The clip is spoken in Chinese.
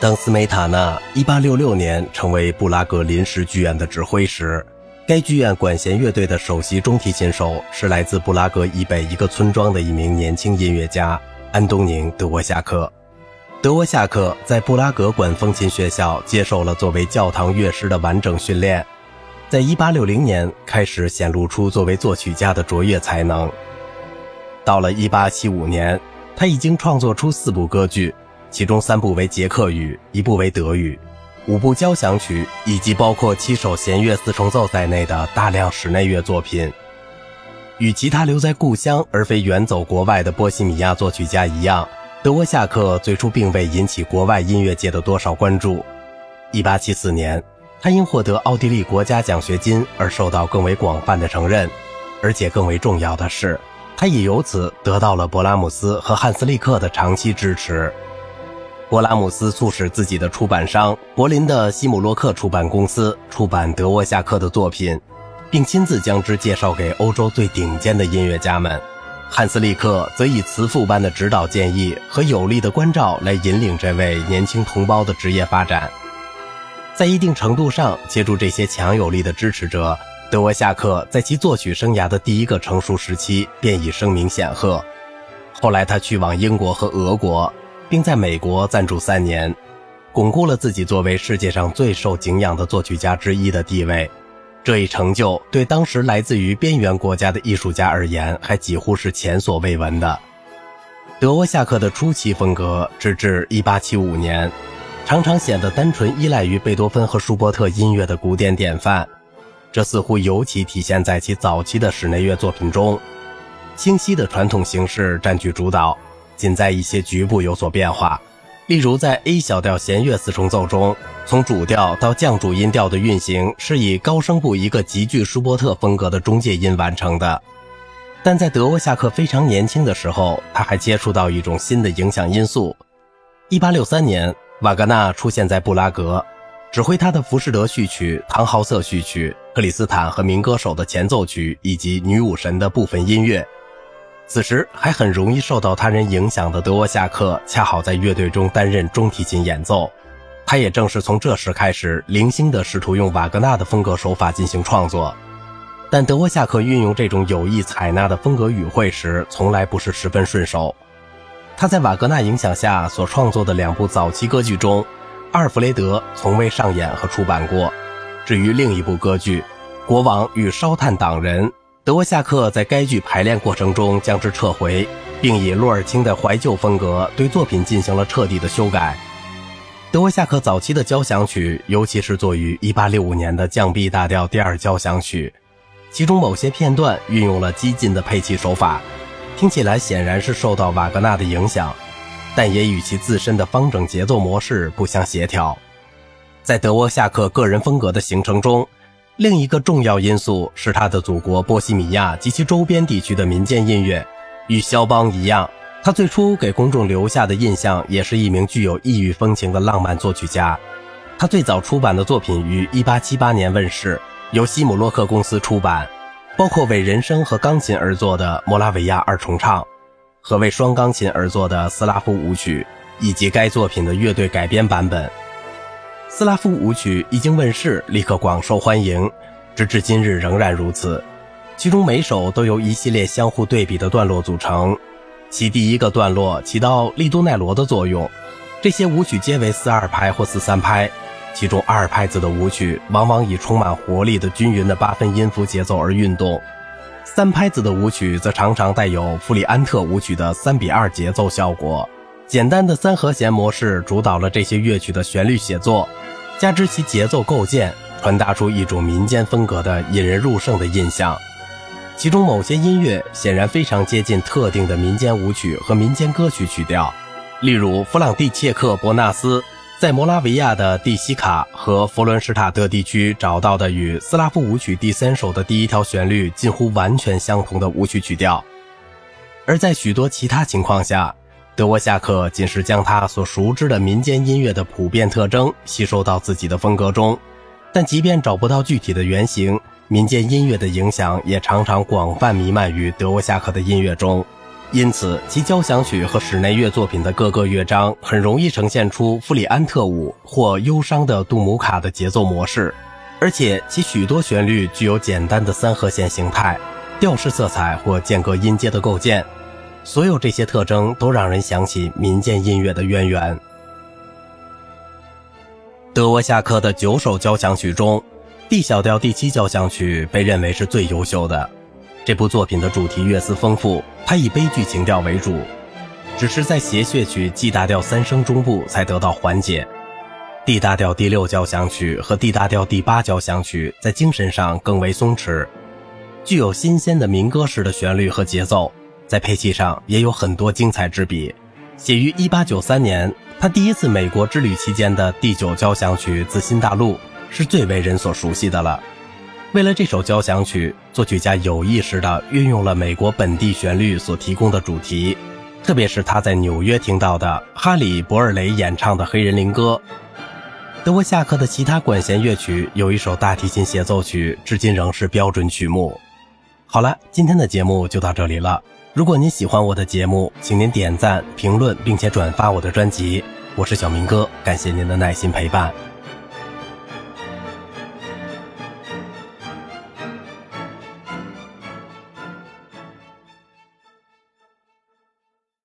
当斯梅塔纳1866年成为布拉格临时剧院的指挥时，该剧院管弦乐队的首席中提琴手是来自布拉格以北一个村庄的一名年轻音乐家安东宁·德沃夏克。德沃夏克在布拉格管风琴学校接受了作为教堂乐师的完整训练，在1860年开始显露出作为作曲家的卓越才能。到了1875年，他已经创作出四部歌剧。其中三部为捷克语，一部为德语，五部交响曲，以及包括七首弦乐四重奏在内的大量室内乐作品。与其他留在故乡而非远走国外的波西米亚作曲家一样，德沃夏克最初并未引起国外音乐界的多少关注。1874年，他因获得奥地利国家奖学金而受到更为广泛的承认，而且更为重要的是，他也由此得到了勃拉姆斯和汉斯利克的长期支持。勃拉姆斯促使自己的出版商柏林的西姆洛克出版公司出版德沃夏克的作品，并亲自将之介绍给欧洲最顶尖的音乐家们。汉斯利克则以慈父般的指导建议和有力的关照来引领这位年轻同胞的职业发展。在一定程度上，借助这些强有力的支持者，德沃夏克在其作曲生涯的第一个成熟时期便已声名显赫。后来，他去往英国和俄国。并在美国暂住三年，巩固了自己作为世界上最受敬仰的作曲家之一的地位。这一成就对当时来自于边缘国家的艺术家而言，还几乎是前所未闻的。德沃夏克的初期风格，直至1875年，常常显得单纯依赖于贝多芬和舒伯特音乐的古典典范。这似乎尤其体现在其早期的室内乐作品中，清晰的传统形式占据主导。仅在一些局部有所变化，例如在 A 小调弦乐四重奏中，从主调到降主音调的运行是以高声部一个极具舒伯特风格的中介音完成的。但在德沃夏克非常年轻的时候，他还接触到一种新的影响因素。1863年，瓦格纳出现在布拉格，指挥他的《浮士德序曲》《唐豪瑟序曲》《克里斯坦和民歌手的前奏曲》以及《女武神》的部分音乐。此时还很容易受到他人影响的德沃夏克，恰好在乐队中担任中提琴演奏。他也正是从这时开始，零星地试图用瓦格纳的风格手法进行创作。但德沃夏克运用这种有意采纳的风格语汇时，从来不是十分顺手。他在瓦格纳影响下所创作的两部早期歌剧中，《阿尔弗雷德》从未上演和出版过。至于另一部歌剧《国王与烧炭党人》。德沃夏克在该剧排练过程中将之撤回，并以洛尔钦的怀旧风格对作品进行了彻底的修改。德沃夏克早期的交响曲，尤其是作于1865年的降 B 大调第二交响曲，其中某些片段运用了激进的配器手法，听起来显然是受到瓦格纳的影响，但也与其自身的方整节奏模式不相协调。在德沃夏克个人风格的形成中。另一个重要因素是他的祖国波西米亚及其周边地区的民间音乐。与肖邦一样，他最初给公众留下的印象也是一名具有异域风情的浪漫作曲家。他最早出版的作品于1878年问世，由西姆洛克公司出版，包括为人声和钢琴而作的《摩拉维亚二重唱》和为双钢琴而作的《斯拉夫舞曲》，以及该作品的乐队改编版本。斯拉夫舞曲一经问世，立刻广受欢迎，直至今日仍然如此。其中每首都由一系列相互对比的段落组成，其第一个段落起到利多奈罗的作用。这些舞曲皆为四二拍或四三拍，其中二拍子的舞曲往往以充满活力的均匀的八分音符节奏而运动，三拍子的舞曲则常常带有弗里安特舞曲的三比二节奏效果。简单的三和弦模式主导了这些乐曲的旋律写作，加之其节奏构建，传达出一种民间风格的引人入胜的印象。其中某些音乐显然非常接近特定的民间舞曲和民间歌曲曲调，例如弗朗蒂切克·伯纳斯在摩拉维亚的蒂西卡和佛伦施塔特地区找到的与斯拉夫舞曲第三首的第一条旋律近乎完全相同的舞曲曲调，而在许多其他情况下。德沃夏克仅是将他所熟知的民间音乐的普遍特征吸收到自己的风格中，但即便找不到具体的原型，民间音乐的影响也常常广泛弥漫于德沃夏克的音乐中。因此其交响曲和室内乐作品的各个乐章很容易呈现出弗里安特舞或忧伤的杜姆卡的节奏模式，而且其许多旋律具有简单的三和弦形态、调式色彩或间隔音阶的构建。所有这些特征都让人想起民间音乐的渊源。德沃夏克的九首交响曲中，D 小调第七交响曲被认为是最优秀的。这部作品的主题乐思丰富，它以悲剧情调为主，只是在谐谑曲 G 大调三声中部才得到缓解。D 大调第六交响曲和 D 大调第八交响曲在精神上更为松弛，具有新鲜的民歌式的旋律和节奏。在配器上也有很多精彩之笔。写于1893年，他第一次美国之旅期间的第九交响曲《自新大陆》是最为人所熟悉的了。为了这首交响曲，作曲家有意识地运用了美国本地旋律所提供的主题，特别是他在纽约听到的哈里·博尔雷演唱的黑人灵歌。德沃夏克的其他管弦乐曲有一首大提琴协奏曲，至今仍是标准曲目。好了，今天的节目就到这里了。如果您喜欢我的节目，请您点赞、评论，并且转发我的专辑。我是小明哥，感谢您的耐心陪伴。